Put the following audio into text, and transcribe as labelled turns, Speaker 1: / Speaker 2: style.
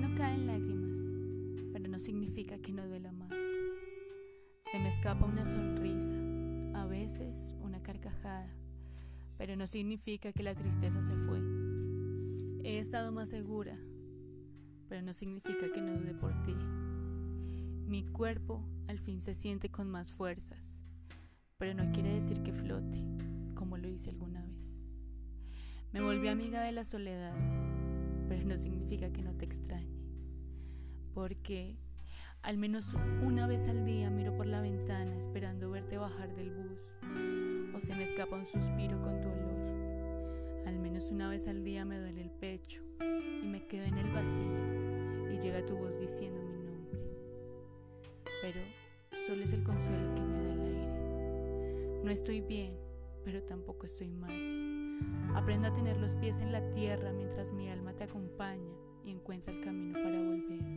Speaker 1: no caen lágrimas, pero no significa que no duela más. Se me escapa una sonrisa, a veces una carcajada, pero no significa que la tristeza se fue. He estado más segura, pero no significa que no dude por ti. Mi cuerpo al fin se siente con más fuerzas, pero no quiere decir que flote, como lo hice alguna vez. Me volví amiga de la soledad, no significa que no te extrañe, porque al menos una vez al día miro por la ventana esperando verte bajar del bus, o se me escapa un suspiro con tu olor al menos una vez al día me duele el pecho y me quedo en el vacío y llega tu voz diciendo mi nombre. Pero solo es el consuelo que me da el aire. No estoy bien, pero tampoco estoy mal. Aprendo a tener los pies en la tierra mientras mi alma te acompaña y encuentra el camino para volver.